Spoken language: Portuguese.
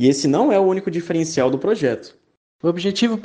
E esse não é o único diferencial do projeto. O objetivo